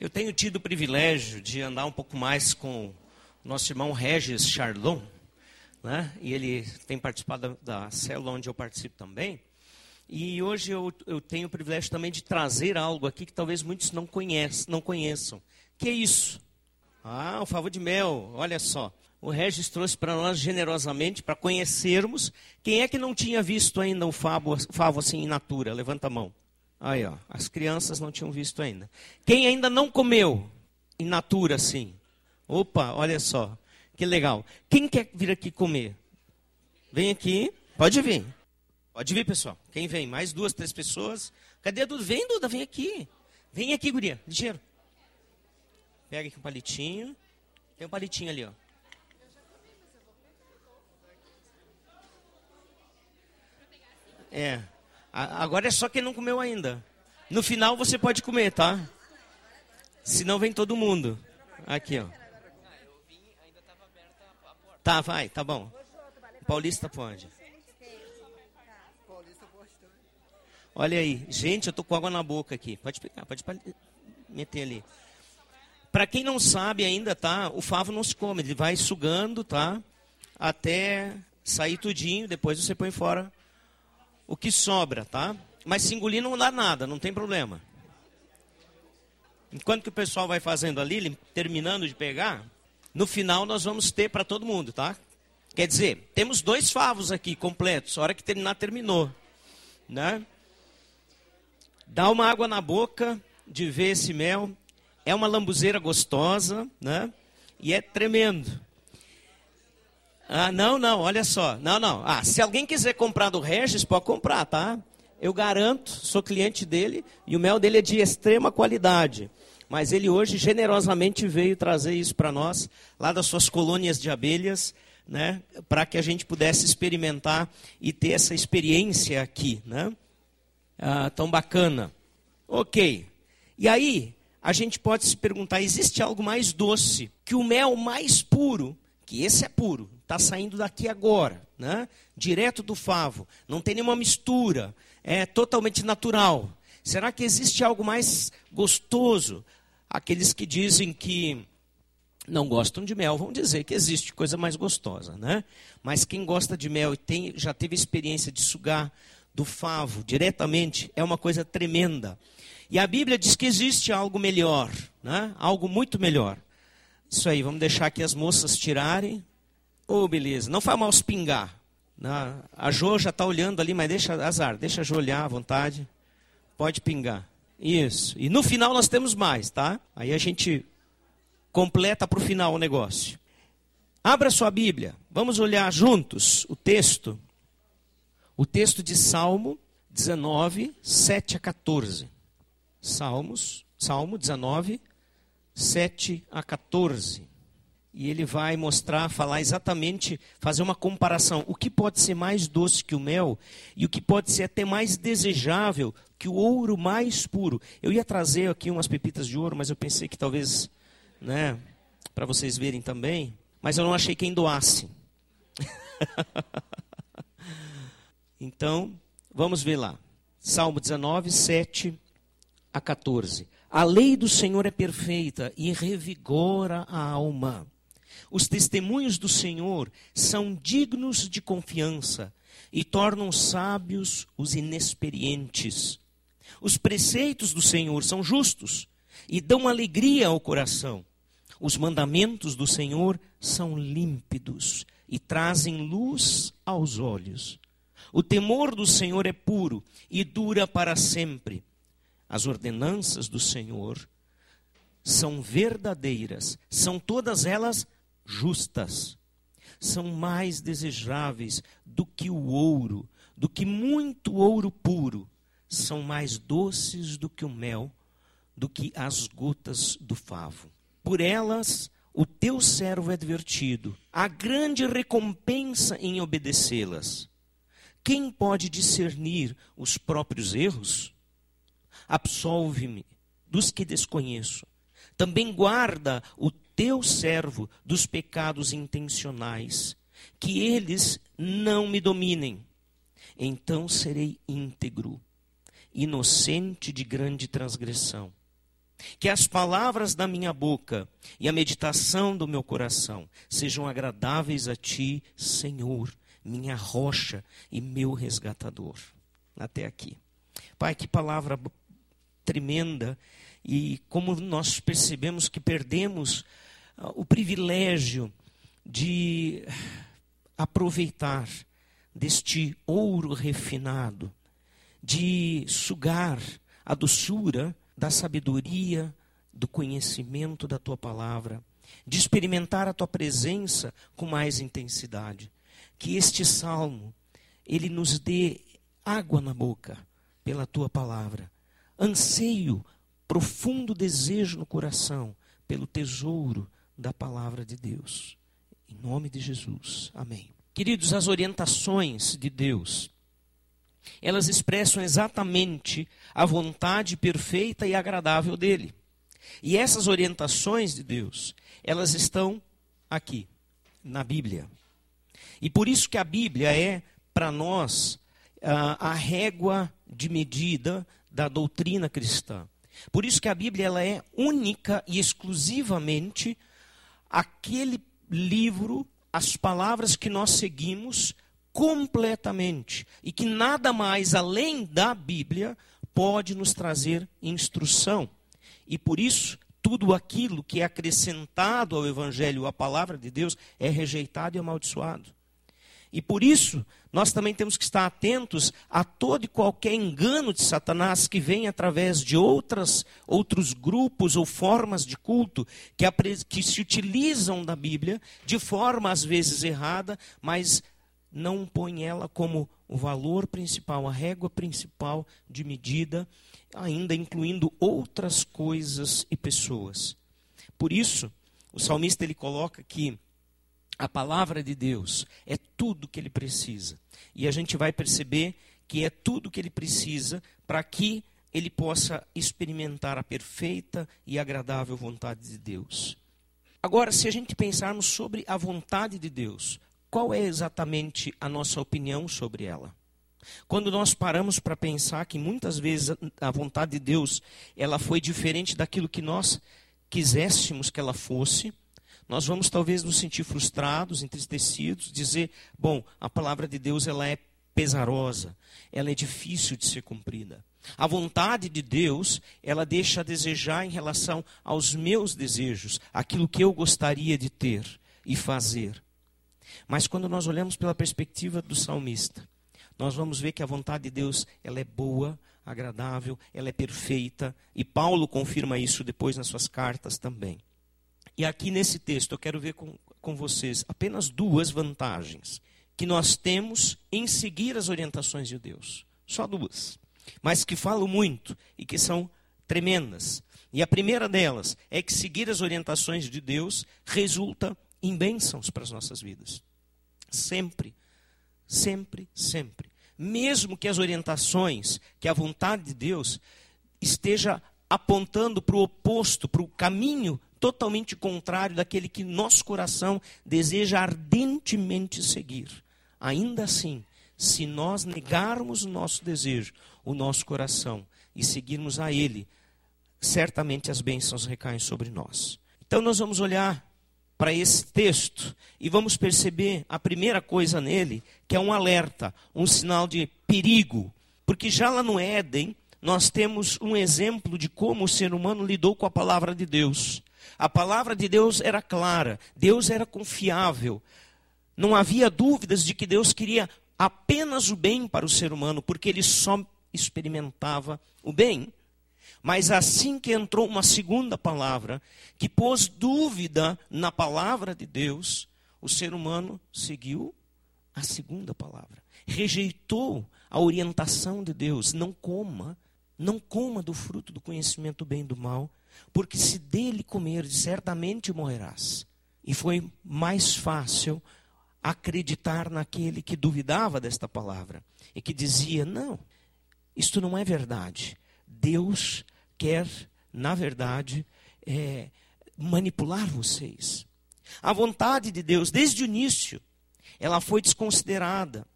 Eu tenho tido o privilégio de andar um pouco mais com o nosso irmão Regis Chardon, né? e ele tem participado da, célula onde eu participo também. E hoje eu, eu, tenho o privilégio também de trazer algo aqui que talvez muitos não, conheçam, não conheçam. Que é isso? Ah, o favor de mel, olha só. O Regis trouxe para nós generosamente para conhecermos. Quem é que não tinha visto ainda um favo, favo assim in natura? Levanta a mão. Aí, ó, as crianças não tinham visto ainda. Quem ainda não comeu in natura assim? Opa, olha só, que legal. Quem quer vir aqui comer? Vem aqui, pode vir. Pode vir, pessoal. Quem vem? Mais duas, três pessoas. Cadê a Duda? Vem, Duda, vem aqui. Vem aqui, guria, ligeiro. Pega aqui um palitinho. Tem um palitinho ali, ó. É. Agora é só quem não comeu ainda. No final você pode comer, tá? Senão vem todo mundo. Aqui, ó. Tá, vai, tá bom. Paulista pode. Olha aí, gente, eu tô com água na boca aqui. Pode pegar, pode meter ali. Para quem não sabe ainda, tá? O favo não se come, ele vai sugando, tá? Até sair tudinho, depois você põe fora o que sobra, tá? Mas se engolir não dá nada, não tem problema. Enquanto que o pessoal vai fazendo ali, terminando de pegar, no final nós vamos ter para todo mundo, tá? Quer dizer, temos dois favos aqui completos. A hora que terminar, terminou. Né? Dá uma água na boca de ver esse mel. É uma lambuzeira gostosa, né? E é tremendo. Ah, não, não, olha só. Não, não. Ah, se alguém quiser comprar do Regis, pode comprar, tá? Eu garanto, sou cliente dele e o mel dele é de extrema qualidade. Mas ele hoje generosamente veio trazer isso para nós, lá das suas colônias de abelhas, né? Para que a gente pudesse experimentar e ter essa experiência aqui, né? Ah, tão bacana. Ok. E aí, a gente pode se perguntar: existe algo mais doce que o mel mais puro? Que esse é puro, está saindo daqui agora, né? direto do favo, não tem nenhuma mistura, é totalmente natural. Será que existe algo mais gostoso? Aqueles que dizem que não gostam de mel vão dizer que existe coisa mais gostosa, né? Mas quem gosta de mel e tem, já teve experiência de sugar do favo diretamente é uma coisa tremenda. E a Bíblia diz que existe algo melhor, né? Algo muito melhor. Isso aí, vamos deixar aqui as moças tirarem. Ô, oh, beleza. Não faz mal espingar. A Jo já está olhando ali, mas deixa azar, deixa a Jo olhar à vontade. Pode pingar. Isso. E no final nós temos mais, tá? Aí a gente completa para o final o negócio. Abra sua Bíblia. Vamos olhar juntos o texto. O texto de Salmo 19, 7 a 14. Salmos, Salmo 19, 7 a 14 e ele vai mostrar, falar exatamente, fazer uma comparação. O que pode ser mais doce que o mel e o que pode ser até mais desejável que o ouro mais puro. Eu ia trazer aqui umas pepitas de ouro, mas eu pensei que talvez, né, para vocês verem também, mas eu não achei quem doasse. então, vamos ver lá. Salmo 19, 7 a 14. A lei do Senhor é perfeita e revigora a alma. Os testemunhos do Senhor são dignos de confiança e tornam sábios os inexperientes. Os preceitos do Senhor são justos e dão alegria ao coração. Os mandamentos do Senhor são límpidos e trazem luz aos olhos. O temor do Senhor é puro e dura para sempre. As ordenanças do Senhor são verdadeiras, são todas elas justas, são mais desejáveis do que o ouro, do que muito ouro puro, são mais doces do que o mel, do que as gotas do favo. Por elas o teu servo é divertido, há grande recompensa em obedecê-las. Quem pode discernir os próprios erros? Absolve-me dos que desconheço. Também guarda o teu servo dos pecados intencionais, que eles não me dominem. Então serei íntegro, inocente de grande transgressão. Que as palavras da minha boca e a meditação do meu coração sejam agradáveis a ti, Senhor, minha rocha e meu resgatador. Até aqui. Pai, que palavra tremenda e como nós percebemos que perdemos o privilégio de aproveitar deste ouro refinado, de sugar a doçura da sabedoria, do conhecimento da tua palavra, de experimentar a tua presença com mais intensidade. Que este salmo ele nos dê água na boca pela tua palavra, anseio, profundo desejo no coração pelo tesouro da palavra de Deus. Em nome de Jesus. Amém. Queridos, as orientações de Deus, elas expressam exatamente a vontade perfeita e agradável dele. E essas orientações de Deus, elas estão aqui, na Bíblia. E por isso que a Bíblia é, para nós, a, régua de medida da doutrina cristã. Por isso que a Bíblia ela é única e exclusivamente aquele livro, as palavras que nós seguimos completamente e que nada mais além da Bíblia pode nos trazer instrução. E por isso, tudo aquilo que é acrescentado ao evangelho, à palavra de Deus, é rejeitado e amaldiçoado. E por isso, nós também temos que estar atentos a todo e qualquer engano de Satanás que vem através de outras, outros grupos ou formas de culto que, que se utilizam da Bíblia de forma às vezes errada, mas não põe ela como o valor principal, a régua principal de medida, ainda incluindo outras coisas e pessoas. Por isso, o salmista ele coloca que a palavra de Deus é tudo que ele precisa. E a gente vai perceber que é tudo que ele precisa para que ele possa experimentar a perfeita e agradável vontade de Deus. Agora, se a gente pensarmos sobre a vontade de Deus, qual é exatamente a nossa opinião sobre ela? Quando nós paramos para pensar que muitas vezes a vontade de Deus ela foi diferente daquilo que nós quiséssemos que ela fosse, nós vamos talvez nos sentir frustrados, entristecidos, dizer, bom, a palavra de Deus ela é pesarosa, ela é difícil de ser cumprida. A vontade de Deus, ela deixa a desejar em relação aos meus desejos, aquilo que eu gostaria de ter e fazer. Mas quando nós olhamos pela perspectiva do salmista, nós vamos ver que a vontade de Deus, ela é boa, agradável, ela é perfeita, e Paulo confirma isso depois nas suas cartas também. E aqui nesse texto eu quero ver com, com vocês apenas duas vantagens que nós temos em seguir as orientações de Deus. Só duas. Mas que falam muito e que são tremendas. E a primeira delas é que seguir as orientações de Deus resulta em bênçãos para as nossas vidas. Sempre, sempre, sempre. Mesmo que as orientações, que a vontade de Deus esteja apontando para o oposto, para o caminho totalmente contrário daquele que nosso coração deseja ardentemente seguir. Ainda assim, se nós negarmos o nosso desejo, o nosso coração e seguirmos a Ele, certamente as bênçãos recaem sobre nós. Então nós vamos olhar para esse texto e vamos perceber a primeira coisa nele, que é um alerta, um sinal de perigo. Porque já lá no Éden, nós temos um exemplo de como o ser humano lidou com a palavra de Deus. A palavra de Deus era clara, Deus era confiável. Não havia dúvidas de que Deus queria apenas o bem para o ser humano, porque ele só experimentava o bem. Mas assim que entrou uma segunda palavra, que pôs dúvida na palavra de Deus, o ser humano seguiu a segunda palavra. Rejeitou a orientação de Deus. Não coma, não coma do fruto do conhecimento bem e do mal porque se dele comeres, certamente morrerás. E foi mais fácil acreditar naquele que duvidava desta palavra e que dizia: não, isto não é verdade. Deus quer, na verdade, é, manipular vocês. A vontade de Deus, desde o início, ela foi desconsiderada.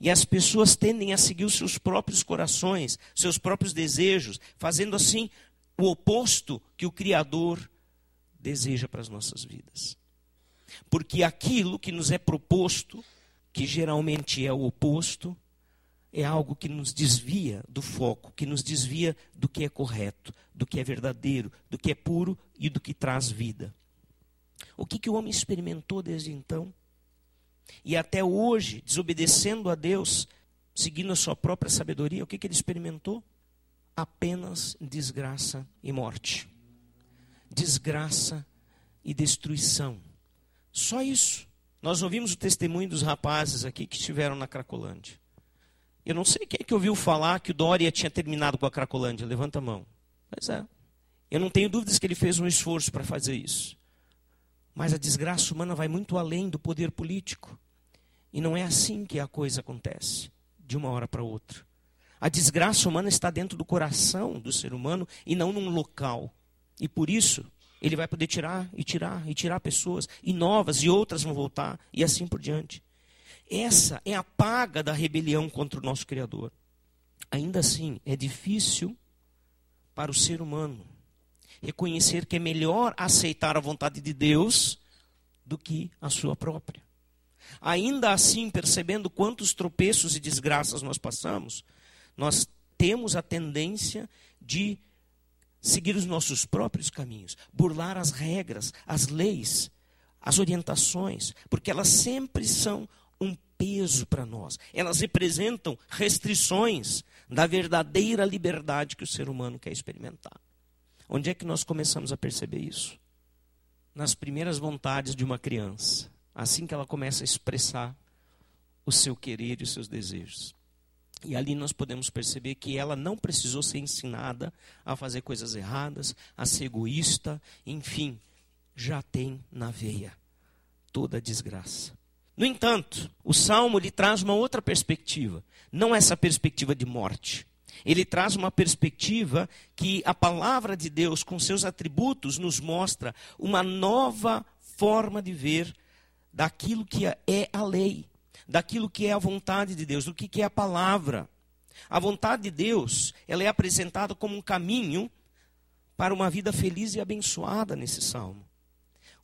E as pessoas tendem a seguir os seus próprios corações, seus próprios desejos, fazendo assim o oposto que o Criador deseja para as nossas vidas. Porque aquilo que nos é proposto, que geralmente é o oposto, é algo que nos desvia do foco, que nos desvia do que é correto, do que é verdadeiro, do que é puro e do que traz vida. O que, que o homem experimentou desde então? E até hoje, desobedecendo a Deus, seguindo a sua própria sabedoria, o que, que ele experimentou? Apenas desgraça e morte. Desgraça e destruição. Só isso. Nós ouvimos o testemunho dos rapazes aqui que estiveram na Cracolândia. Eu não sei quem é que ouviu falar que o Dória tinha terminado com a Cracolândia. Levanta a mão. Pois é. Eu não tenho dúvidas que ele fez um esforço para fazer isso. Mas a desgraça humana vai muito além do poder político. E não é assim que a coisa acontece, de uma hora para outra. A desgraça humana está dentro do coração do ser humano e não num local. E por isso, ele vai poder tirar e tirar e tirar pessoas, e novas e outras vão voltar, e assim por diante. Essa é a paga da rebelião contra o nosso Criador. Ainda assim, é difícil para o ser humano reconhecer que é melhor aceitar a vontade de Deus do que a sua própria. Ainda assim, percebendo quantos tropeços e desgraças nós passamos, nós temos a tendência de seguir os nossos próprios caminhos, burlar as regras, as leis, as orientações, porque elas sempre são um peso para nós. Elas representam restrições da verdadeira liberdade que o ser humano quer experimentar. Onde é que nós começamos a perceber isso? Nas primeiras vontades de uma criança, assim que ela começa a expressar o seu querer e os seus desejos. E ali nós podemos perceber que ela não precisou ser ensinada a fazer coisas erradas, a ser egoísta, enfim, já tem na veia toda a desgraça. No entanto, o salmo lhe traz uma outra perspectiva, não essa perspectiva de morte. Ele traz uma perspectiva que a palavra de Deus, com seus atributos, nos mostra uma nova forma de ver daquilo que é a lei, daquilo que é a vontade de Deus, do que é a palavra. A vontade de Deus, ela é apresentada como um caminho para uma vida feliz e abençoada nesse salmo.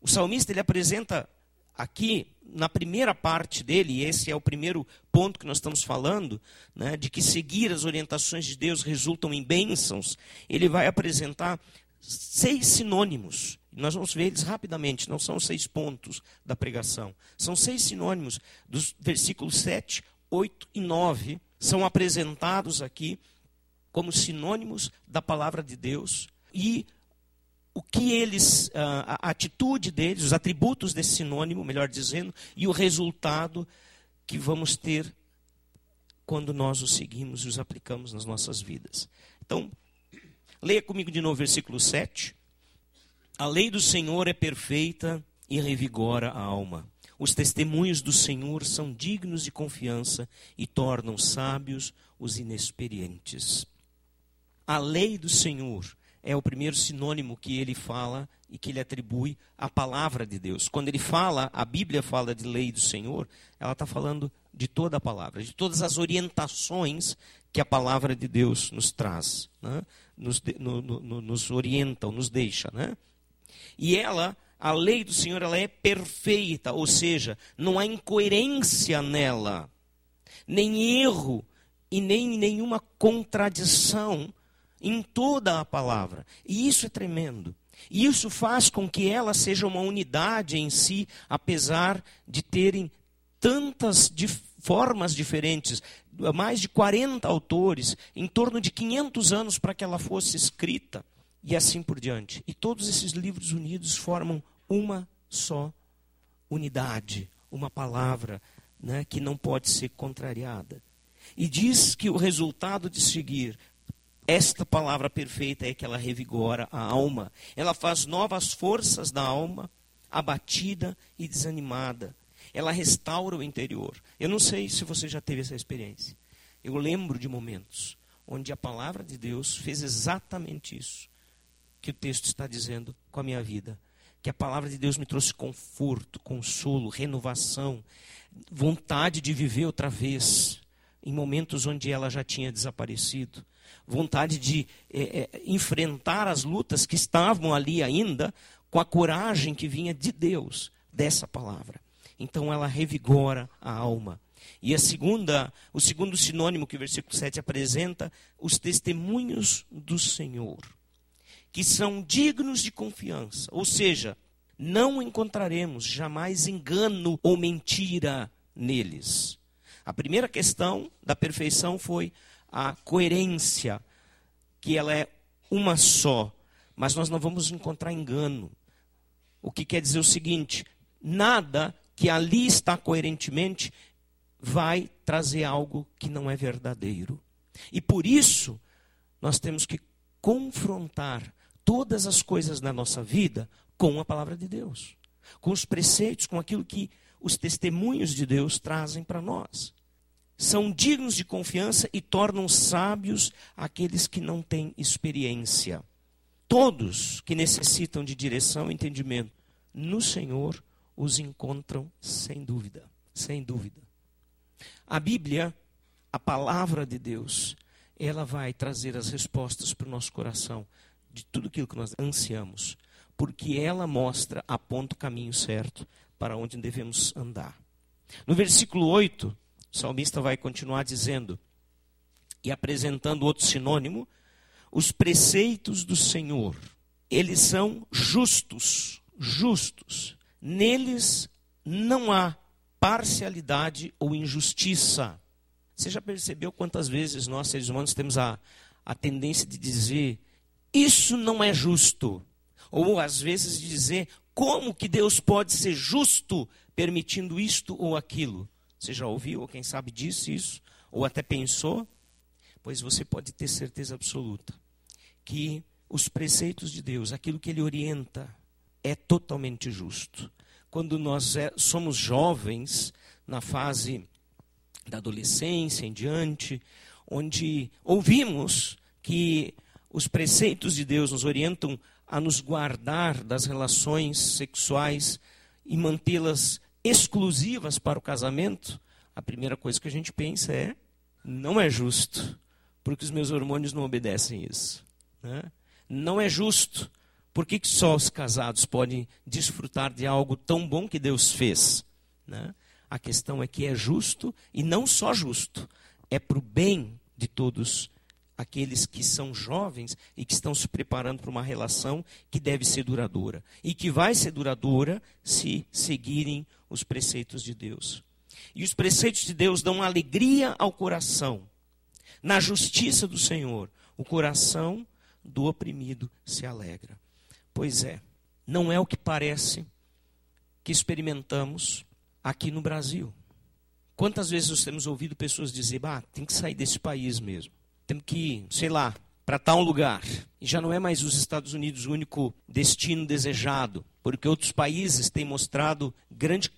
O salmista ele apresenta aqui na primeira parte dele, e esse é o primeiro ponto que nós estamos falando, né, de que seguir as orientações de Deus resultam em bênçãos, ele vai apresentar seis sinônimos. Nós vamos ver eles rapidamente, não são seis pontos da pregação. São seis sinônimos dos versículos 7, 8 e 9, são apresentados aqui como sinônimos da palavra de Deus e o que eles, ah, a atitude deles, os atributos desse sinônimo, melhor dizendo, e o resultado que vamos ter quando nós os seguimos e os aplicamos nas nossas vidas. Então, leia comigo de novo o versículo 7. A lei do Senhor é perfeita e revigora a alma. Os testemunhos do Senhor são dignos de confiança e tornam sábios os inexperientes. A lei do Senhor é o primeiro sinônimo que ele fala e que ele atribui à palavra de Deus. Quando ele fala, a Bíblia fala de lei do Senhor, ela está falando de toda a palavra, de todas as orientações que a palavra de Deus nos traz, né? nos, no, no, nos orienta, nos deixa. Né? E ela, a lei do Senhor, ela é perfeita, ou seja, não há incoerência nela, nem erro e nem nenhuma contradição em toda a palavra. E isso é tremendo. E isso faz com que ela seja uma unidade em si, apesar de terem tantas formas diferentes, mais de 40 autores, em torno de 500 anos para que ela fosse escrita, e assim por diante. E todos esses livros unidos formam uma só unidade, uma palavra né, que não pode ser contrariada. E diz que o resultado de seguir esta palavra perfeita é que ela revigora a alma. Ela faz novas forças da alma, abatida e desanimada. Ela restaura o interior. Eu não sei se você já teve essa experiência. Eu lembro de momentos onde a palavra de Deus fez exatamente isso que o texto está dizendo com a minha vida. Que a palavra de Deus me trouxe conforto, consolo, renovação, vontade de viver outra vez, em momentos onde ela já tinha desaparecido vontade de é, é, enfrentar as lutas que estavam ali ainda, com a coragem que vinha de Deus, dessa palavra. Então ela revigora a alma. E a segunda, o segundo sinônimo que o versículo 7 apresenta, os testemunhos do Senhor, que são dignos de confiança. Ou seja, não encontraremos jamais engano ou mentira neles. A primeira questão da perfeição foi a coerência, que ela é uma só, mas nós não vamos encontrar engano. O que quer dizer o seguinte: nada que ali está coerentemente vai trazer algo que não é verdadeiro. E por isso, nós temos que confrontar todas as coisas na nossa vida com a palavra de Deus, com os preceitos, com aquilo que os testemunhos de Deus trazem para nós. São dignos de confiança e tornam sábios aqueles que não têm experiência. Todos que necessitam de direção e entendimento no Senhor os encontram sem dúvida, sem dúvida. A Bíblia, a palavra de Deus, ela vai trazer as respostas para o nosso coração de tudo aquilo que nós ansiamos, porque ela mostra, aponta o caminho certo para onde devemos andar. No versículo 8, o salmista vai continuar dizendo e apresentando outro sinônimo, os preceitos do Senhor, eles são justos, justos. Neles não há parcialidade ou injustiça. Você já percebeu quantas vezes nós, seres humanos, temos a, a tendência de dizer: isso não é justo? Ou às vezes dizer: como que Deus pode ser justo permitindo isto ou aquilo? Você já ouviu, ou quem sabe disse isso, ou até pensou? Pois você pode ter certeza absoluta que os preceitos de Deus, aquilo que Ele orienta, é totalmente justo quando nós é, somos jovens, na fase da adolescência em diante, onde ouvimos que os preceitos de Deus nos orientam a nos guardar das relações sexuais e mantê-las exclusivas para o casamento, a primeira coisa que a gente pensa é: não é justo, porque os meus hormônios não obedecem isso. Né? Não é justo, por que, que só os casados podem desfrutar de algo tão bom que Deus fez? Né? A questão é que é justo, e não só justo, é para o bem de todos aqueles que são jovens e que estão se preparando para uma relação que deve ser duradoura. E que vai ser duradoura se seguirem os preceitos de Deus. E os preceitos de Deus dão alegria ao coração. Na justiça do Senhor, o coração do oprimido se alegra. Pois é, não é o que parece que experimentamos aqui no Brasil. Quantas vezes nós temos ouvido pessoas dizer, bah, tem que sair desse país mesmo. Temos que ir, sei lá, para tal lugar. E já não é mais os Estados Unidos o único destino desejado, porque outros países têm mostrado grande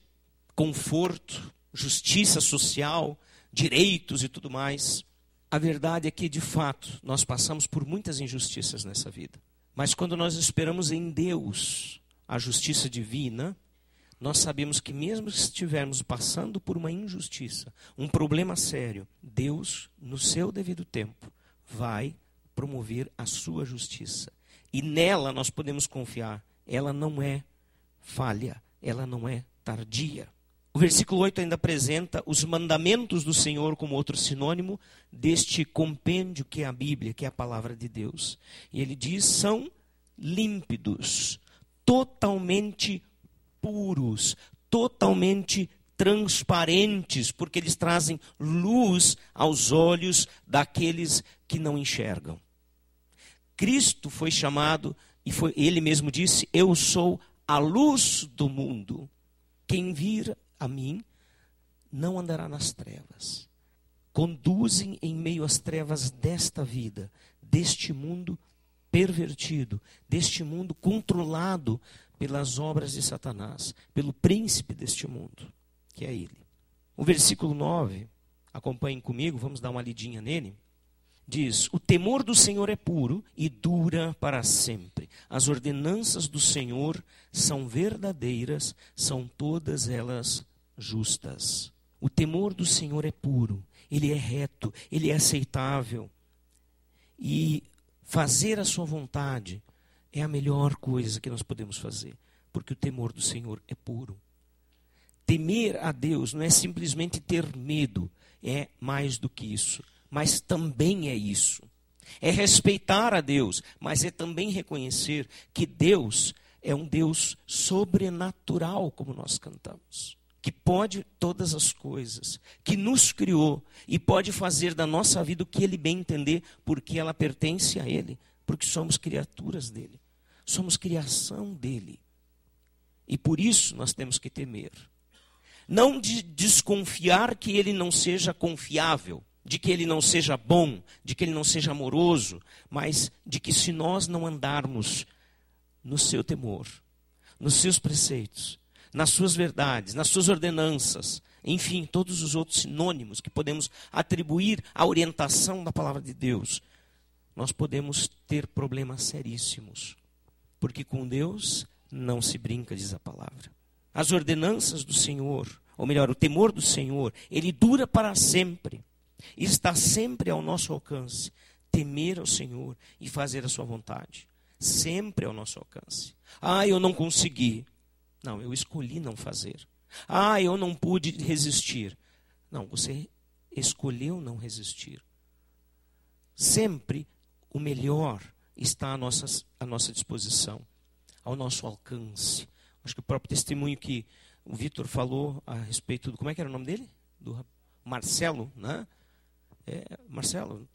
conforto, justiça social, direitos e tudo mais. A verdade é que, de fato, nós passamos por muitas injustiças nessa vida. Mas quando nós esperamos em Deus a justiça divina, nós sabemos que mesmo se estivermos passando por uma injustiça, um problema sério, Deus, no seu devido tempo, vai promover a sua justiça. E nela nós podemos confiar. Ela não é falha, ela não é tardia. O versículo 8 ainda apresenta os mandamentos do Senhor como outro sinônimo deste compêndio que é a Bíblia, que é a palavra de Deus. E ele diz: são límpidos, totalmente puros, totalmente transparentes, porque eles trazem luz aos olhos daqueles que não enxergam. Cristo foi chamado e foi ele mesmo disse: "Eu sou a luz do mundo. Quem vir a mim não andará nas trevas. Conduzem em meio às trevas desta vida, deste mundo pervertido, deste mundo controlado pelas obras de Satanás, pelo príncipe deste mundo, que é ele. O versículo 9, acompanhem comigo, vamos dar uma lidinha nele. Diz: O temor do Senhor é puro e dura para sempre. As ordenanças do Senhor são verdadeiras, são todas elas justas. O temor do Senhor é puro, ele é reto, ele é aceitável. E fazer a sua vontade é a melhor coisa que nós podemos fazer, porque o temor do Senhor é puro. Temer a Deus não é simplesmente ter medo, é mais do que isso, mas também é isso. É respeitar a Deus, mas é também reconhecer que Deus é um Deus sobrenatural, como nós cantamos, que pode todas as coisas, que nos criou e pode fazer da nossa vida o que Ele bem entender, porque ela pertence a Ele, porque somos criaturas dele, somos criação dele. E por isso nós temos que temer. Não de desconfiar que Ele não seja confiável, de que ele não seja bom, de que ele não seja amoroso, mas de que se nós não andarmos no seu temor, nos seus preceitos, nas suas verdades, nas suas ordenanças, enfim, todos os outros sinônimos que podemos atribuir à orientação da palavra de Deus, nós podemos ter problemas seríssimos, porque com Deus não se brinca, diz a palavra. As ordenanças do Senhor, ou melhor, o temor do Senhor, ele dura para sempre. Está sempre ao nosso alcance temer ao Senhor e fazer a sua vontade. Sempre ao nosso alcance. Ah, eu não consegui. Não, eu escolhi não fazer. Ah, eu não pude resistir. Não, você escolheu não resistir. Sempre o melhor está à nossa, à nossa disposição, ao nosso alcance. Acho que o próprio testemunho que o Vitor falou a respeito do. Como é que era o nome dele? Do Marcelo, né? É, Marcelo,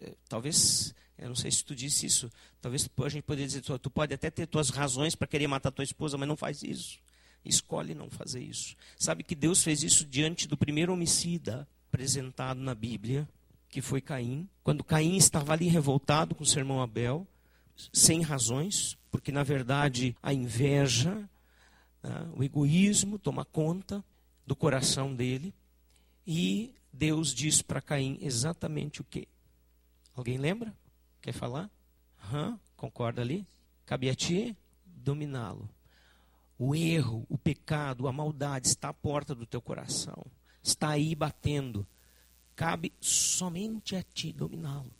é, talvez, eu não sei se tu disse isso, talvez a gente poderia dizer, tu, pode até ter tuas razões para querer matar tua esposa, mas não faz isso. Escolhe não fazer isso. Sabe que Deus fez isso diante do primeiro homicida apresentado na Bíblia, que foi Caim. Quando Caim estava ali revoltado com seu irmão Abel, sem razões, porque na verdade a inveja, né, o egoísmo toma conta do coração dele. E Deus diz para Caim exatamente o que? Alguém lembra? Quer falar? Concorda ali? Cabe a ti dominá-lo. O erro, o pecado, a maldade está à porta do teu coração. Está aí batendo. Cabe somente a ti dominá-lo.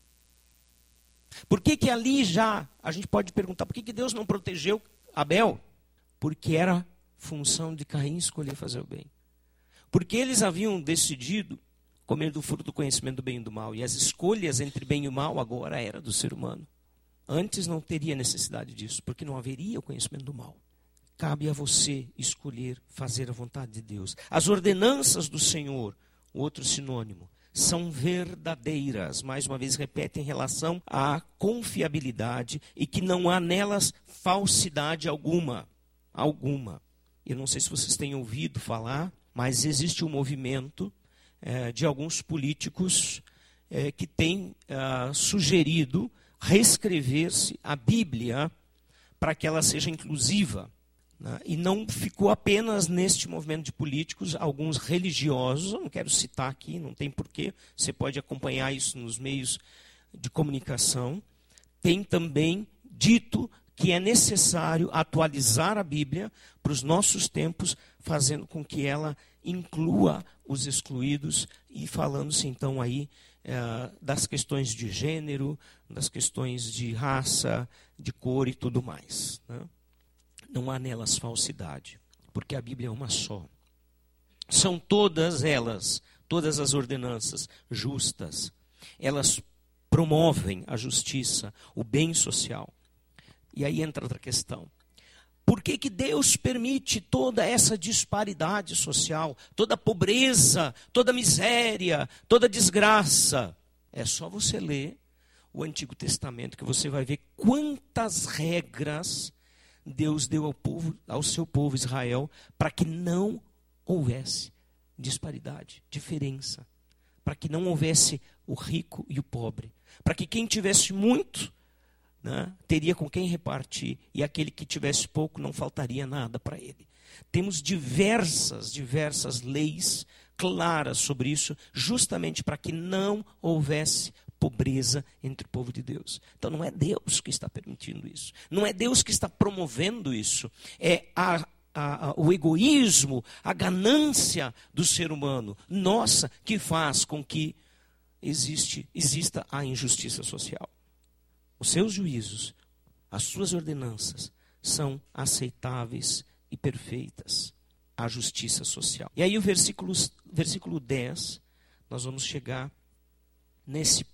Por que, que ali já, a gente pode perguntar, por que, que Deus não protegeu Abel? Porque era função de Caim escolher fazer o bem. Porque eles haviam decidido comer do fruto do conhecimento do bem e do mal. E as escolhas entre bem e mal agora era do ser humano. Antes não teria necessidade disso, porque não haveria o conhecimento do mal. Cabe a você escolher fazer a vontade de Deus. As ordenanças do Senhor, outro sinônimo, são verdadeiras. Mais uma vez, repete em relação à confiabilidade e que não há nelas falsidade alguma. Alguma. Eu não sei se vocês têm ouvido falar, mas existe um movimento é, de alguns políticos é, que têm é, sugerido reescrever-se a Bíblia para que ela seja inclusiva. Né? E não ficou apenas neste movimento de políticos, alguns religiosos, eu não quero citar aqui, não tem porquê, você pode acompanhar isso nos meios de comunicação, tem também dito que é necessário atualizar a Bíblia para os nossos tempos, fazendo com que ela inclua os excluídos e falando-se então aí é, das questões de gênero, das questões de raça, de cor e tudo mais. Né? Não há nelas falsidade, porque a Bíblia é uma só. São todas elas, todas as ordenanças justas. Elas promovem a justiça, o bem social. E aí entra outra questão. Por que, que Deus permite toda essa disparidade social, toda pobreza, toda miséria, toda desgraça? É só você ler o Antigo Testamento que você vai ver quantas regras Deus deu ao povo, ao seu povo Israel, para que não houvesse disparidade, diferença, para que não houvesse o rico e o pobre, para que quem tivesse muito né, teria com quem repartir, e aquele que tivesse pouco não faltaria nada para ele. Temos diversas, diversas leis claras sobre isso, justamente para que não houvesse pobreza entre o povo de Deus. Então não é Deus que está permitindo isso, não é Deus que está promovendo isso, é a, a, a, o egoísmo, a ganância do ser humano, nossa, que faz com que existe, exista a injustiça social. os seus juízos, as suas ordenanças são aceitáveis e perfeitas à justiça social. E aí o versículo, versículo 10, nós vamos chegar nesse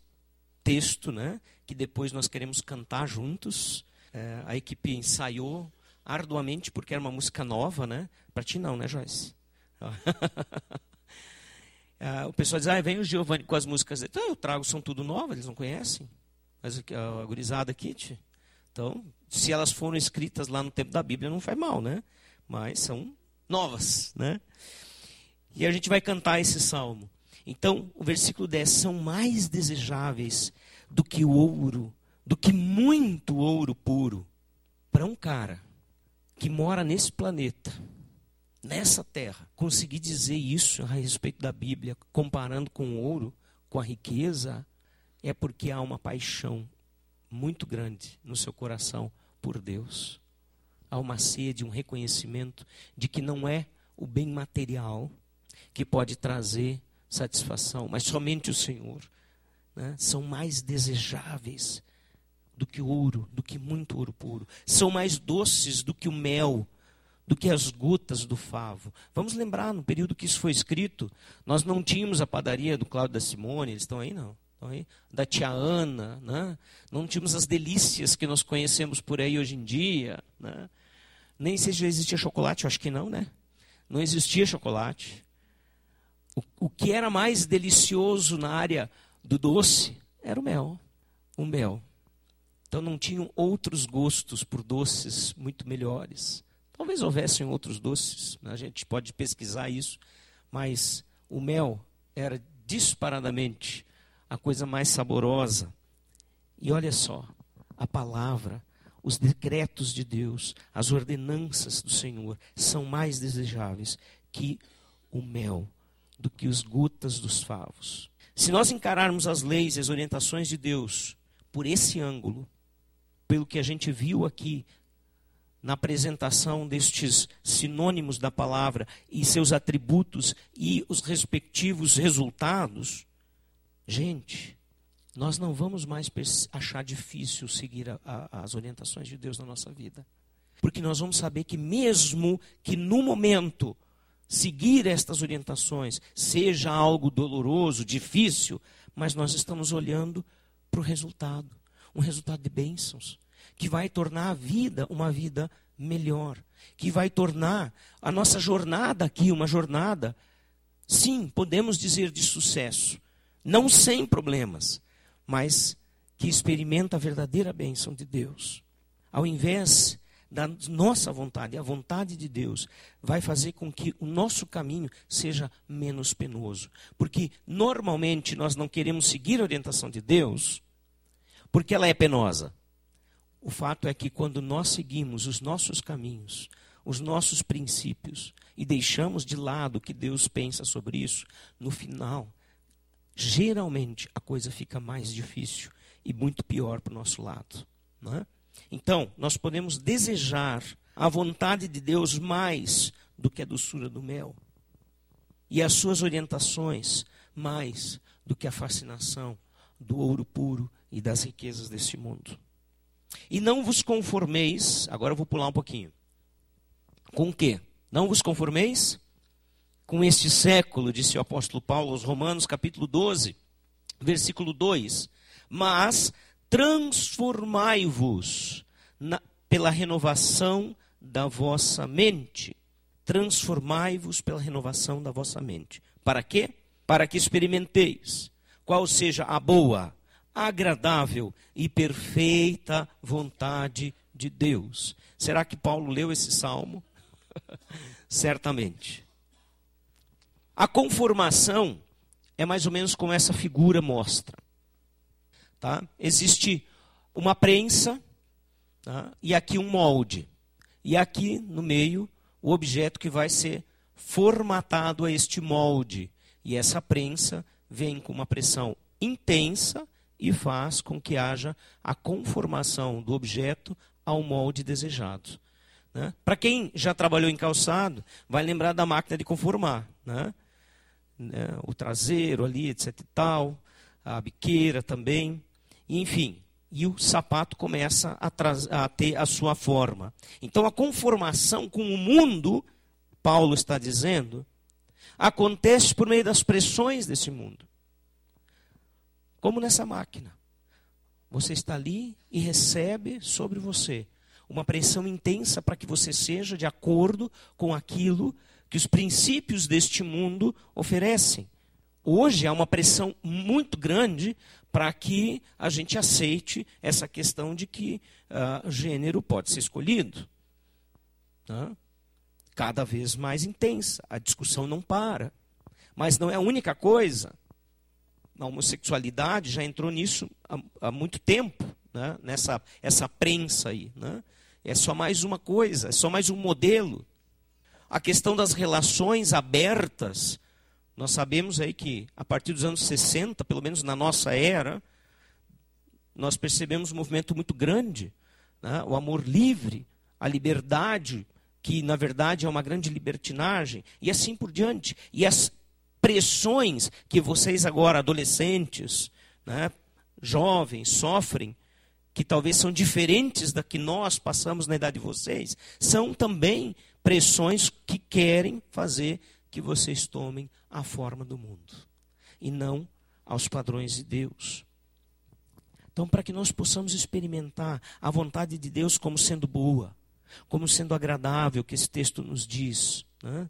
texto, né, que depois nós queremos cantar juntos. É, a equipe ensaiou arduamente porque era uma música nova, né? Para ti não, né, Joyce? é, o pessoal diz, ah, vem o Giovanni com as músicas. Então eu trago, são tudo novas, eles não conhecem. Mas a, gurizada aqui, então, se elas foram escritas lá no tempo da Bíblia, não faz mal, né? Mas são novas, né? E a gente vai cantar esse salmo. Então, o versículo 10: são mais desejáveis do que o ouro, do que muito ouro puro. Para um cara que mora nesse planeta, nessa terra, conseguir dizer isso a respeito da Bíblia, comparando com o ouro, com a riqueza, é porque há uma paixão muito grande no seu coração por Deus. Há uma sede, um reconhecimento de que não é o bem material que pode trazer satisfação, mas somente o Senhor. Né? São mais desejáveis do que ouro, do que muito ouro puro. São mais doces do que o mel, do que as gotas do favo. Vamos lembrar, no período que isso foi escrito, nós não tínhamos a padaria do Cláudio da Simone, eles estão aí não da tia Ana, né? não tínhamos as delícias que nós conhecemos por aí hoje em dia. Né? Nem sei se já existia chocolate, eu acho que não, né? Não existia chocolate. O, o que era mais delicioso na área do doce era o mel. O mel. Então não tinham outros gostos por doces muito melhores. Talvez houvessem outros doces, a gente pode pesquisar isso, mas o mel era disparadamente a coisa mais saborosa. E olha só, a palavra, os decretos de Deus, as ordenanças do Senhor são mais desejáveis que o mel, do que os gotas dos favos. Se nós encararmos as leis e as orientações de Deus por esse ângulo, pelo que a gente viu aqui na apresentação destes sinônimos da palavra e seus atributos e os respectivos resultados, Gente, nós não vamos mais achar difícil seguir a, a, as orientações de Deus na nossa vida. Porque nós vamos saber que, mesmo que no momento seguir estas orientações seja algo doloroso, difícil, mas nós estamos olhando para o resultado um resultado de bênçãos que vai tornar a vida uma vida melhor, que vai tornar a nossa jornada aqui uma jornada, sim, podemos dizer de sucesso, não sem problemas, mas que experimenta a verdadeira bênção de Deus. Ao invés da nossa vontade, a vontade de Deus vai fazer com que o nosso caminho seja menos penoso. Porque normalmente nós não queremos seguir a orientação de Deus porque ela é penosa. O fato é que quando nós seguimos os nossos caminhos, os nossos princípios e deixamos de lado o que Deus pensa sobre isso, no final geralmente a coisa fica mais difícil e muito pior para o nosso lado. É? Então, nós podemos desejar a vontade de Deus mais do que a doçura do mel, e as suas orientações mais do que a fascinação do ouro puro e das riquezas deste mundo. E não vos conformeis, agora eu vou pular um pouquinho. Com o quê? Não vos conformeis com este século, disse o apóstolo Paulo aos Romanos, capítulo 12, versículo 2. Mas transformai-vos pela renovação da vossa mente. Transformai-vos pela renovação da vossa mente. Para quê? Para que experimenteis qual seja a boa, agradável e perfeita vontade de Deus. Será que Paulo leu esse salmo? Certamente. A conformação é mais ou menos como essa figura mostra. Tá? Existe uma prensa tá? e aqui um molde. E aqui no meio o objeto que vai ser formatado a este molde. E essa prensa vem com uma pressão intensa e faz com que haja a conformação do objeto ao molde desejado. Né? Para quem já trabalhou em calçado, vai lembrar da máquina de conformar. Né? né, o traseiro ali, etc e tal, a biqueira também. Enfim, e o sapato começa a, a, ter a sua forma. Então a conformação com o mundo, Paulo está dizendo, acontece por meio das pressões desse mundo. Como nessa máquina. Você está ali e recebe sobre você uma pressão intensa para que você seja de acordo com aquilo que os princípios deste mundo oferecem. Hoje há uma pressão muito grande para que a gente aceite essa questão de que uh, gênero pode ser escolhido. Né? Cada vez mais intensa, a discussão não para. Mas não é a única coisa. A homossexualidade já entrou nisso há, há muito tempo, né? nessa essa prensa aí. Né? É só mais uma coisa, é só mais um modelo. A questão das relações abertas, nós sabemos aí que a partir dos anos 60, pelo menos na nossa era, nós percebemos um movimento muito grande, né? o amor livre, a liberdade, que na verdade é uma grande libertinagem, e assim por diante. E as pressões que vocês agora, adolescentes, né, jovens, sofrem, que talvez são diferentes da que nós passamos na idade de vocês, são também pressões que querem fazer que vocês tomem a forma do mundo e não aos padrões de Deus. Então, para que nós possamos experimentar a vontade de Deus como sendo boa, como sendo agradável, que esse texto nos diz, né?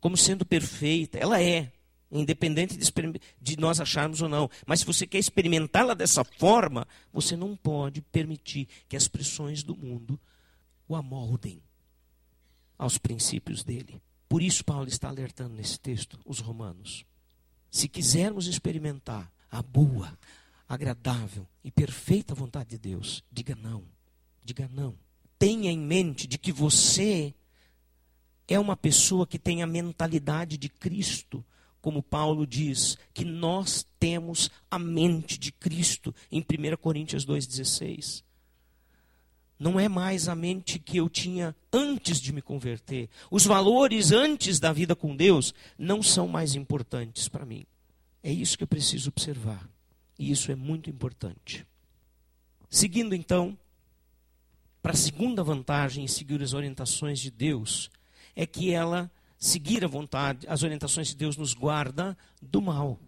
como sendo perfeita, ela é, independente de, de nós acharmos ou não. Mas se você quer experimentá-la dessa forma, você não pode permitir que as pressões do mundo o amoldem aos princípios dele. Por isso, Paulo está alertando nesse texto os romanos. Se quisermos experimentar a boa, agradável e perfeita vontade de Deus, diga não. Diga não. Tenha em mente de que você é uma pessoa que tem a mentalidade de Cristo, como Paulo diz, que nós temos a mente de Cristo em 1 Coríntios 2,16 não é mais a mente que eu tinha antes de me converter. Os valores antes da vida com Deus não são mais importantes para mim. É isso que eu preciso observar. E isso é muito importante. Seguindo então, para a segunda vantagem em seguir as orientações de Deus, é que ela, seguir a vontade, as orientações de Deus, nos guarda do mal,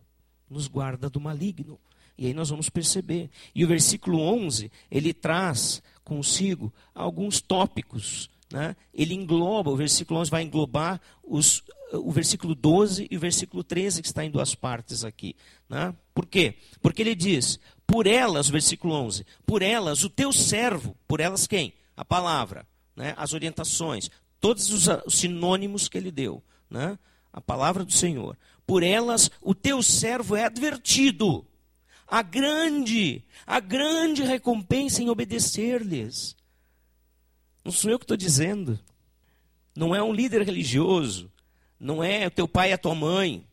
nos guarda do maligno. E aí nós vamos perceber. E o versículo 11, ele traz consigo alguns tópicos. Né? Ele engloba, o versículo 11 vai englobar os, o versículo 12 e o versículo 13, que está em duas partes aqui. Né? Por quê? Porque ele diz: Por elas, versículo 11, por elas o teu servo, por elas quem? A palavra, né? as orientações, todos os, os sinônimos que ele deu. Né? A palavra do Senhor. Por elas o teu servo é advertido a grande, a grande recompensa em obedecer-lhes. Não sou eu que estou dizendo. Não é um líder religioso. Não é o teu pai e a tua mãe.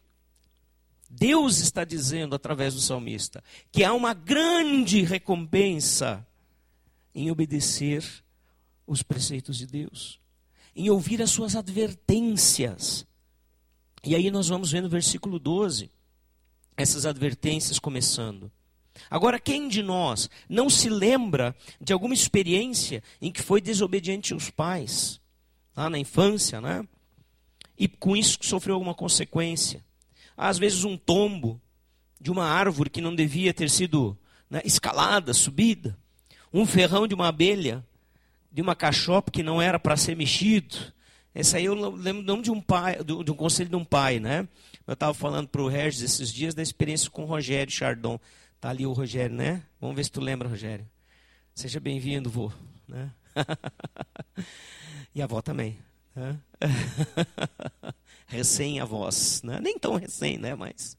Deus está dizendo através do salmista que há uma grande recompensa em obedecer os preceitos de Deus, em ouvir as suas advertências. E aí nós vamos ver no versículo 12 essas advertências começando. Agora, quem de nós não se lembra de alguma experiência em que foi desobediente aos pais, lá na infância, né? E com isso sofreu alguma consequência? Às vezes, um tombo de uma árvore que não devia ter sido né, escalada, subida. Um ferrão de uma abelha, de uma cachopa que não era para ser mexido. Esse aí eu lembro não de um pai, de um conselho de um pai, né? Eu estava falando para o Regis esses dias da experiência com o Rogério Chardon. Está ali o Rogério, né? Vamos ver se tu lembra, Rogério. Seja bem-vindo, vô. Né? e a avó também. Né? Recém-avós. Né? Nem tão recém, né? Mas.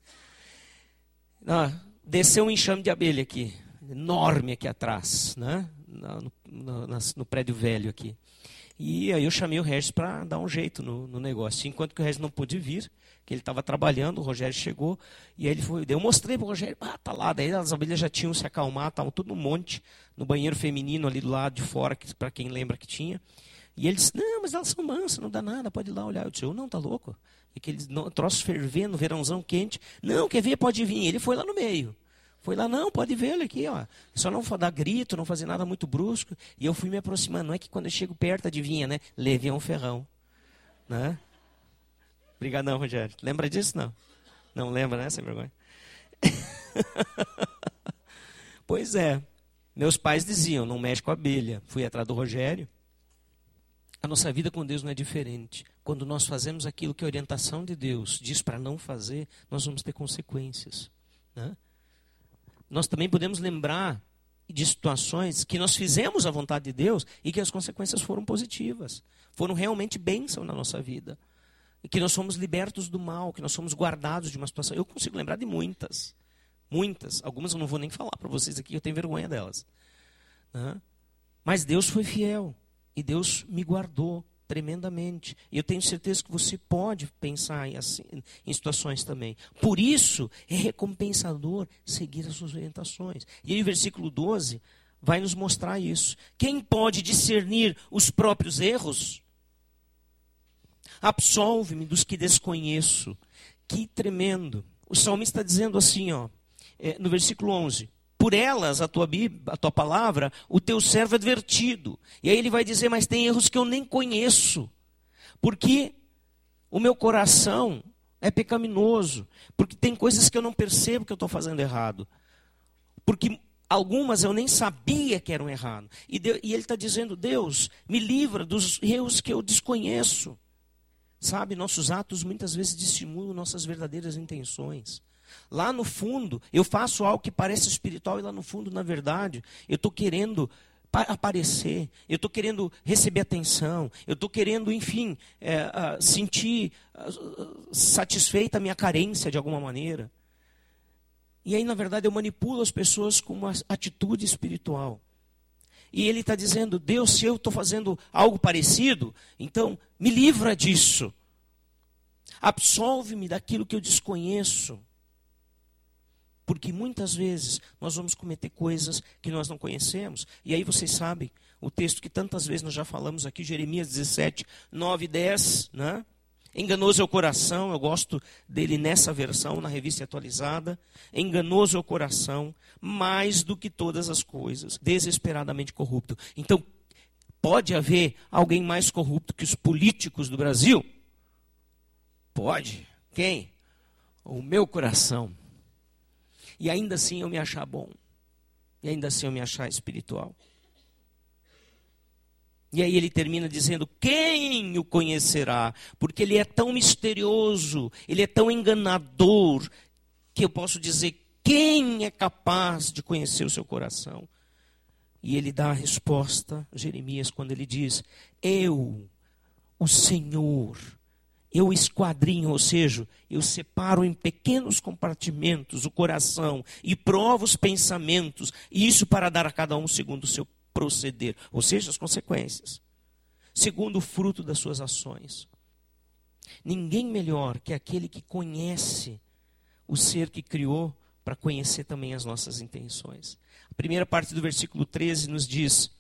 Ah, desceu um enxame de abelha aqui. Enorme aqui atrás. Né? No, no, no, prédio velho aqui. E aí eu chamei o Regis para dar um jeito no, no, negócio. Enquanto que o Regis não pôde vir, que ele estava trabalhando, o Rogério chegou, e aí ele foi, eu mostrei para o Rogério, ah, tá lá, daí as abelhas já tinham se acalmado, estavam tudo no monte, no banheiro feminino ali do lado de fora, para quem lembra que tinha. E ele disse, não, mas elas são mansas, não dá nada, pode ir lá olhar. Eu disse, eu não, tá louco? Aqueles troços fervendo, verãozão quente. Não, quer ver, pode vir. Ele foi lá no meio. Foi lá, não, pode ver ele aqui, ó. Só não dar grito, não fazer nada muito brusco. E eu fui me aproximando. Não é que quando eu chego perto, adivinha, né? Levei um ferrão. Né? Obrigadão, Rogério. Lembra disso? Não. Não lembra, né? Sem vergonha. pois é. Meus pais diziam, não mexe com a abelha. Fui atrás do Rogério. A nossa vida com Deus não é diferente. Quando nós fazemos aquilo que a orientação de Deus diz para não fazer, nós vamos ter consequências. Né? Nós também podemos lembrar de situações que nós fizemos a vontade de Deus e que as consequências foram positivas, foram realmente bênção na nossa vida. Que nós somos libertos do mal, que nós somos guardados de uma situação. Eu consigo lembrar de muitas. Muitas. Algumas eu não vou nem falar para vocês aqui, eu tenho vergonha delas. Né? Mas Deus foi fiel. E Deus me guardou tremendamente. E eu tenho certeza que você pode pensar em, assim, em situações também. Por isso, é recompensador seguir as suas orientações. E aí o versículo 12 vai nos mostrar isso. Quem pode discernir os próprios erros? Absolve-me dos que desconheço. Que tremendo. O salmista está dizendo assim, ó, é, no versículo 11: Por elas, a tua, a tua palavra, o teu servo é advertido. E aí ele vai dizer: Mas tem erros que eu nem conheço, porque o meu coração é pecaminoso, porque tem coisas que eu não percebo que eu estou fazendo errado, porque algumas eu nem sabia que eram errado. E, e ele está dizendo: Deus, me livra dos erros que eu desconheço. Sabe, nossos atos muitas vezes dissimulam nossas verdadeiras intenções. Lá no fundo, eu faço algo que parece espiritual e lá no fundo, na verdade, eu estou querendo aparecer, eu estou querendo receber atenção, eu estou querendo, enfim, é, uh, sentir uh, satisfeita a minha carência de alguma maneira. E aí, na verdade, eu manipulo as pessoas com uma atitude espiritual. E ele está dizendo: Deus, se eu estou fazendo algo parecido, então me livra disso. Absolve-me daquilo que eu desconheço. Porque muitas vezes nós vamos cometer coisas que nós não conhecemos. E aí vocês sabem o texto que tantas vezes nós já falamos aqui, Jeremias 17, 9 e 10, né? Enganoso é o coração, eu gosto dele nessa versão, na revista atualizada. Enganoso é o coração, mais do que todas as coisas, desesperadamente corrupto. Então, pode haver alguém mais corrupto que os políticos do Brasil? Pode. Quem? O meu coração. E ainda assim eu me achar bom. E ainda assim eu me achar espiritual. E aí ele termina dizendo: Quem o conhecerá? Porque ele é tão misterioso, ele é tão enganador, que eu posso dizer: Quem é capaz de conhecer o seu coração? E ele dá a resposta, Jeremias, quando ele diz: Eu, o Senhor, eu esquadrinho, ou seja, eu separo em pequenos compartimentos o coração e provo os pensamentos, e isso para dar a cada um segundo o seu proceder, ou seja, as consequências, segundo o fruto das suas ações. Ninguém melhor que aquele que conhece o ser que criou para conhecer também as nossas intenções. A primeira parte do versículo 13 nos diz: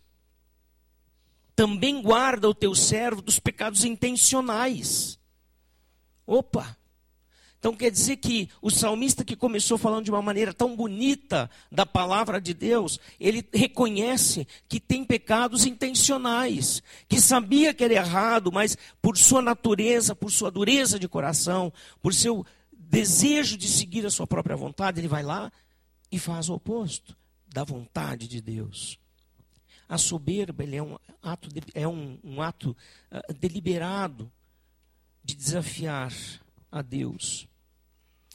Também guarda o teu servo dos pecados intencionais. Opa! Então quer dizer que o salmista que começou falando de uma maneira tão bonita da palavra de Deus, ele reconhece que tem pecados intencionais, que sabia que era errado, mas por sua natureza, por sua dureza de coração, por seu desejo de seguir a sua própria vontade, ele vai lá e faz o oposto da vontade de Deus. A soberba é um ato, é um, um ato uh, deliberado de desafiar a Deus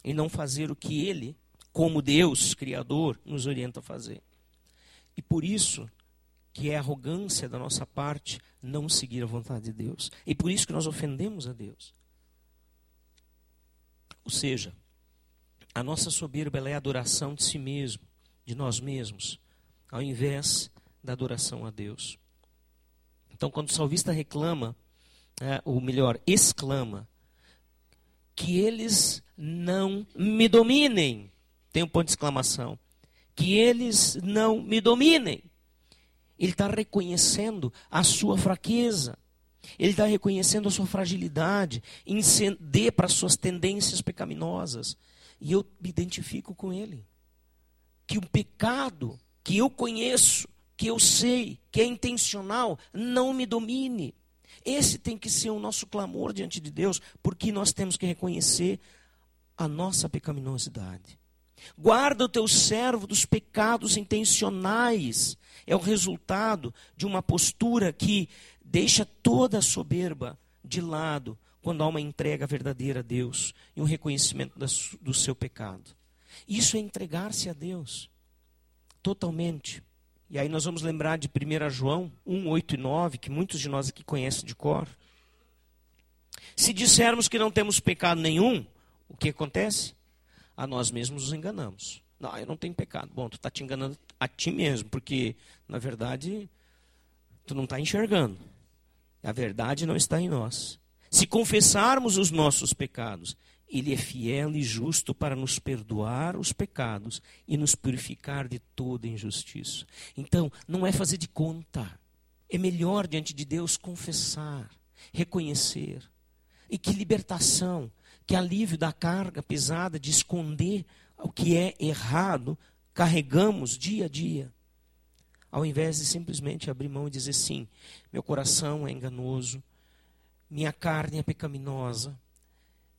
e não fazer o que Ele, como Deus, Criador, nos orienta a fazer. E por isso que é arrogância da nossa parte não seguir a vontade de Deus. E por isso que nós ofendemos a Deus. Ou seja, a nossa soberba é a adoração de si mesmo, de nós mesmos, ao invés da adoração a Deus. Então, quando o salvista reclama, é, ou melhor, exclama, que eles não me dominem. Tem um ponto de exclamação. Que eles não me dominem. Ele está reconhecendo a sua fraqueza. Ele está reconhecendo a sua fragilidade em ceder para as suas tendências pecaminosas. E eu me identifico com ele. que o pecado que eu conheço, que eu sei, que é intencional, não me domine. Esse tem que ser o nosso clamor diante de Deus, porque nós temos que reconhecer a nossa pecaminosidade. Guarda o teu servo dos pecados intencionais. É o resultado de uma postura que deixa toda a soberba de lado quando há uma entrega verdadeira a Deus e um reconhecimento do seu pecado. Isso é entregar-se a Deus totalmente. E aí nós vamos lembrar de 1 João 1, 8 e 9, que muitos de nós aqui conhecem de cor. Se dissermos que não temos pecado nenhum, o que acontece? A nós mesmos nos enganamos. Não, eu não tenho pecado. Bom, tu está te enganando a ti mesmo, porque, na verdade, tu não está enxergando. A verdade não está em nós. Se confessarmos os nossos pecados, Ele é fiel e justo para nos perdoar os pecados e nos purificar de toda injustiça. Então, não é fazer de conta. É melhor diante de Deus confessar, reconhecer. E que libertação, que alívio da carga pesada de esconder o que é errado, carregamos dia a dia ao invés de simplesmente abrir mão e dizer sim, meu coração é enganoso, minha carne é pecaminosa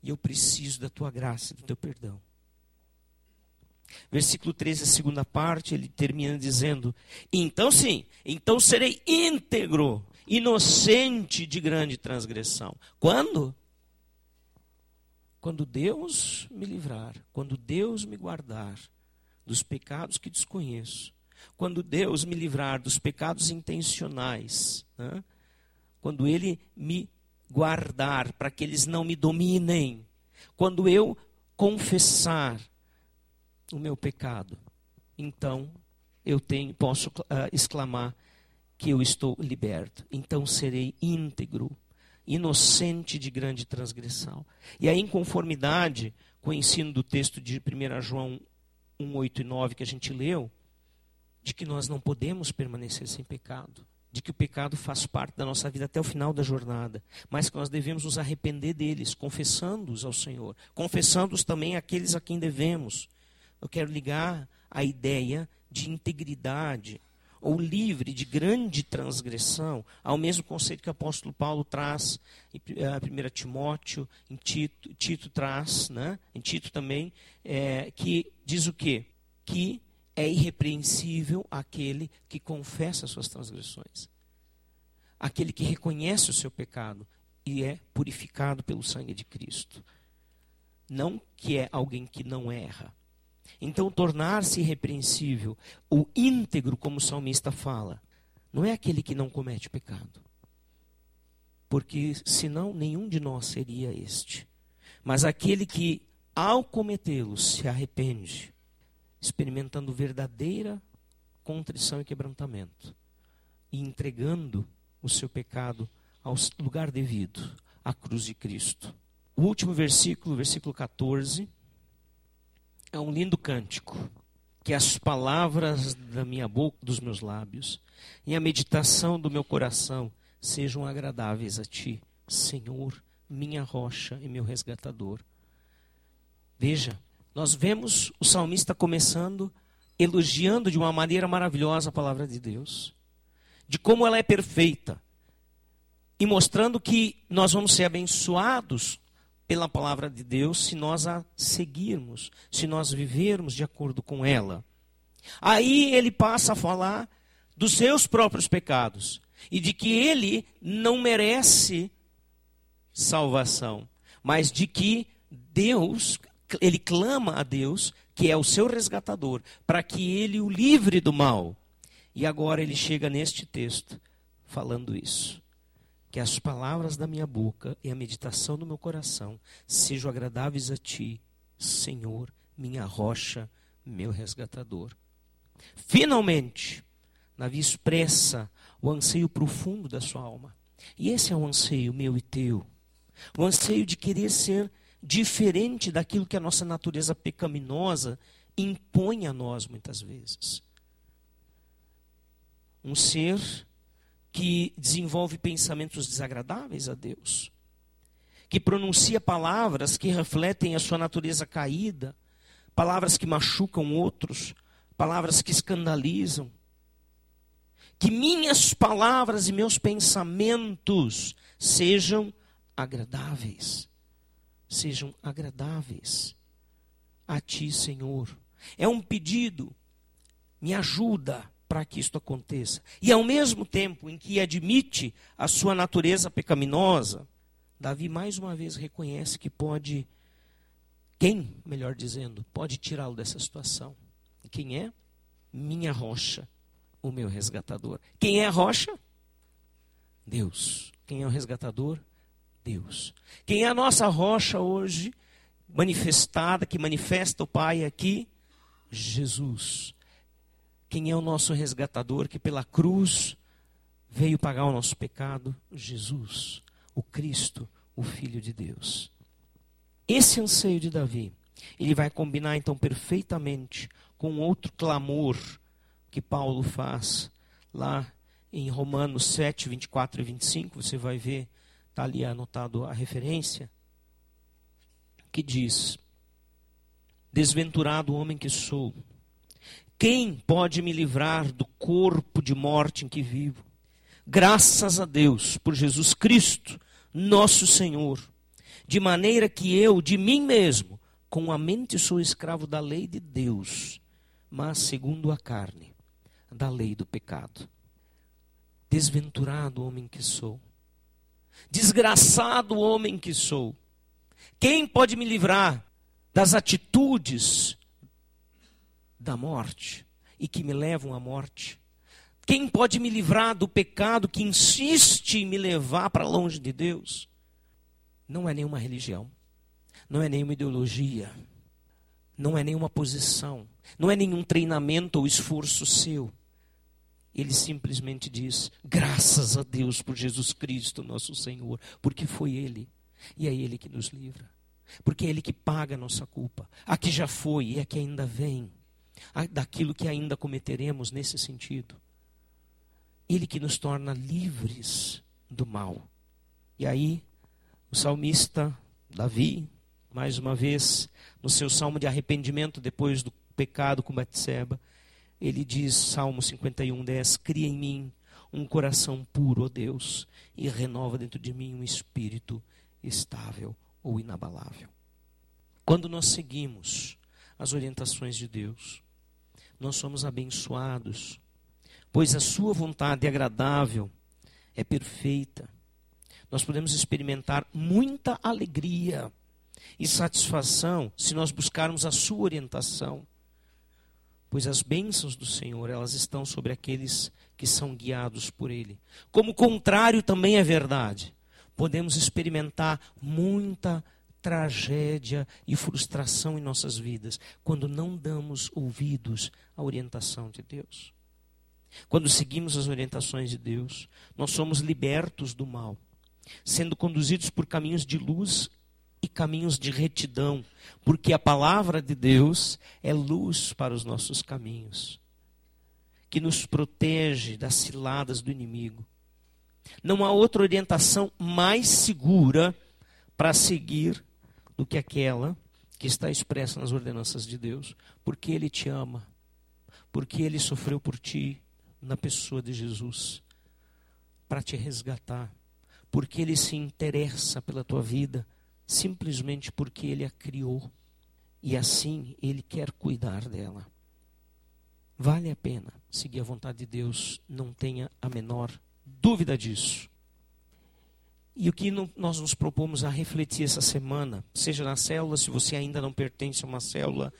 e eu preciso da tua graça do teu perdão. Versículo 13, a segunda parte, ele termina dizendo: Então sim, então serei íntegro, inocente de grande transgressão. Quando? Quando Deus me livrar, quando Deus me guardar dos pecados que desconheço quando Deus me livrar dos pecados intencionais, né? quando Ele me guardar para que eles não me dominem, quando eu confessar o meu pecado, então eu tenho, posso uh, exclamar que eu estou liberto. Então serei íntegro, inocente de grande transgressão. E a inconformidade com o ensino do texto de 1 João 1, 8 e 9 que a gente leu, de que nós não podemos permanecer sem pecado, de que o pecado faz parte da nossa vida até o final da jornada, mas que nós devemos nos arrepender deles, confessando-os ao Senhor, confessando-os também àqueles a quem devemos. Eu quero ligar a ideia de integridade ou livre de grande transgressão ao mesmo conceito que o apóstolo Paulo traz em 1 eh, Timóteo, em Tito, Tito traz, né? em Tito também, é, que diz o quê? Que é irrepreensível aquele que confessa suas transgressões. Aquele que reconhece o seu pecado e é purificado pelo sangue de Cristo. Não que é alguém que não erra. Então, tornar-se irrepreensível, o íntegro, como o salmista fala, não é aquele que não comete pecado. Porque senão nenhum de nós seria este. Mas aquele que, ao cometê-lo, se arrepende experimentando verdadeira contrição e quebrantamento, e entregando o seu pecado ao lugar devido, à cruz de Cristo. O último versículo, versículo 14, é um lindo cântico. Que as palavras da minha boca, dos meus lábios, e a meditação do meu coração sejam agradáveis a ti, Senhor, minha rocha e meu resgatador. Veja, nós vemos o salmista começando elogiando de uma maneira maravilhosa a palavra de Deus, de como ela é perfeita, e mostrando que nós vamos ser abençoados pela palavra de Deus se nós a seguirmos, se nós vivermos de acordo com ela. Aí ele passa a falar dos seus próprios pecados e de que ele não merece salvação, mas de que Deus ele clama a Deus, que é o seu resgatador, para que ele o livre do mal. E agora ele chega neste texto falando isso. Que as palavras da minha boca e a meditação do meu coração sejam agradáveis a ti, Senhor, minha rocha, meu resgatador. Finalmente, Davi expressa o anseio profundo da sua alma. E esse é o anseio meu e teu. O anseio de querer ser diferente daquilo que a nossa natureza pecaminosa impõe a nós muitas vezes. Um ser que desenvolve pensamentos desagradáveis a Deus, que pronuncia palavras que refletem a sua natureza caída, palavras que machucam outros, palavras que escandalizam. Que minhas palavras e meus pensamentos sejam agradáveis. Sejam agradáveis a Ti, Senhor. É um pedido, me ajuda para que isto aconteça. E ao mesmo tempo em que admite a sua natureza pecaminosa, Davi mais uma vez reconhece que pode, quem, melhor dizendo, pode tirá-lo dessa situação. Quem é? Minha rocha, o meu resgatador. Quem é a rocha? Deus. Quem é o resgatador? Deus. Quem é a nossa rocha hoje, manifestada, que manifesta o Pai aqui? Jesus. Quem é o nosso resgatador que pela cruz veio pagar o nosso pecado? Jesus, o Cristo, o Filho de Deus. Esse anseio de Davi, ele vai combinar então perfeitamente com outro clamor que Paulo faz lá em Romanos 7, 24 e 25. Você vai ver, está ali anotado a referência, que diz: Desventurado homem que sou quem pode me livrar do corpo de morte em que vivo? Graças a Deus por Jesus Cristo, nosso Senhor. De maneira que eu, de mim mesmo, com a mente sou escravo da lei de Deus, mas segundo a carne, da lei do pecado. Desventurado homem que sou. Desgraçado homem que sou. Quem pode me livrar das atitudes da morte e que me levam à morte? Quem pode me livrar do pecado que insiste em me levar para longe de Deus? Não é nenhuma religião, não é nenhuma ideologia, não é nenhuma posição, não é nenhum treinamento ou esforço seu. Ele simplesmente diz: graças a Deus por Jesus Cristo, nosso Senhor, porque foi Ele, e é Ele que nos livra, porque é Ele que paga a nossa culpa, a que já foi e a que ainda vem daquilo que ainda cometeremos nesse sentido. Ele que nos torna livres do mal. E aí, o salmista Davi, mais uma vez, no seu salmo de arrependimento depois do pecado com Batseba, ele diz, Salmo 51, 10, Cria em mim um coração puro, ó Deus, e renova dentro de mim um espírito estável ou inabalável. Quando nós seguimos as orientações de Deus, nós somos abençoados, pois a sua vontade é agradável, é perfeita. Nós podemos experimentar muita alegria e satisfação se nós buscarmos a sua orientação. Pois as bênçãos do Senhor, elas estão sobre aqueles que são guiados por Ele. Como contrário também é verdade. Podemos experimentar muita tragédia e frustração em nossas vidas quando não damos ouvidos à orientação de Deus. Quando seguimos as orientações de Deus, nós somos libertos do mal, sendo conduzidos por caminhos de luz e caminhos de retidão, porque a palavra de Deus é luz para os nossos caminhos, que nos protege das ciladas do inimigo. Não há outra orientação mais segura para seguir do que aquela que está expressa nas ordenanças de Deus, porque Ele te ama, porque Ele sofreu por ti na pessoa de Jesus, para te resgatar, porque Ele se interessa pela tua vida, simplesmente porque Ele a criou e assim Ele quer cuidar dela. Vale a pena seguir a vontade de Deus, não tenha a menor dúvida disso. E o que nós nos propomos a refletir essa semana, seja na célula, se você ainda não pertence a uma célula,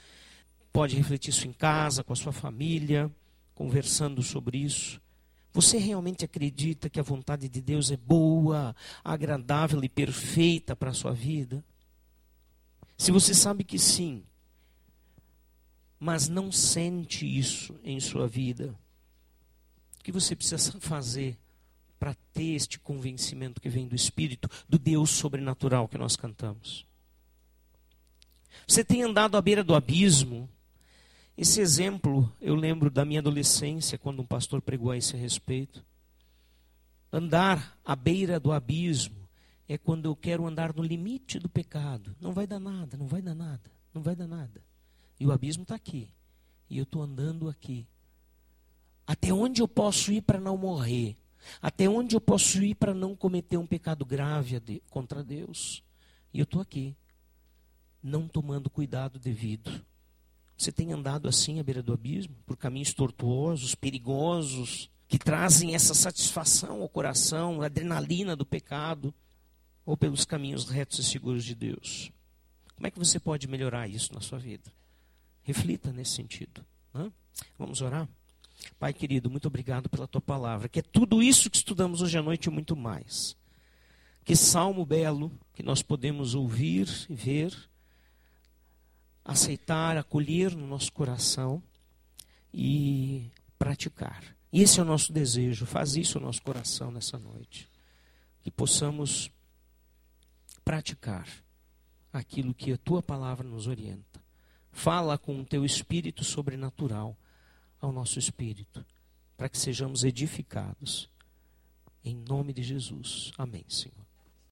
pode refletir isso em casa, com a sua família, conversando sobre isso. Você realmente acredita que a vontade de Deus é boa, agradável e perfeita para a sua vida? Se você sabe que sim, mas não sente isso em sua vida, o que você precisa fazer para ter este convencimento que vem do Espírito, do Deus sobrenatural que nós cantamos. Você tem andado à beira do abismo. Esse exemplo eu lembro da minha adolescência, quando um pastor pregou a esse respeito. Andar à beira do abismo é quando eu quero andar no limite do pecado. Não vai dar nada, não vai dar nada, não vai dar nada. E o abismo está aqui. E eu estou andando aqui. Até onde eu posso ir para não morrer? Até onde eu posso ir para não cometer um pecado grave contra Deus? E eu estou aqui, não tomando cuidado devido. Você tem andado assim à beira do abismo, por caminhos tortuosos, perigosos, que trazem essa satisfação ao coração, a adrenalina do pecado, ou pelos caminhos retos e seguros de Deus? Como é que você pode melhorar isso na sua vida? Reflita nesse sentido. Né? Vamos orar? Pai querido, muito obrigado pela tua palavra, que é tudo isso que estudamos hoje à noite e muito mais. Que salmo belo que nós podemos ouvir e ver, aceitar, acolher no nosso coração e praticar. Esse é o nosso desejo, faz isso no nosso coração nessa noite. Que possamos praticar aquilo que a tua palavra nos orienta. Fala com o teu espírito sobrenatural ao nosso espírito, para que sejamos edificados. Em nome de Jesus. Amém, Senhor.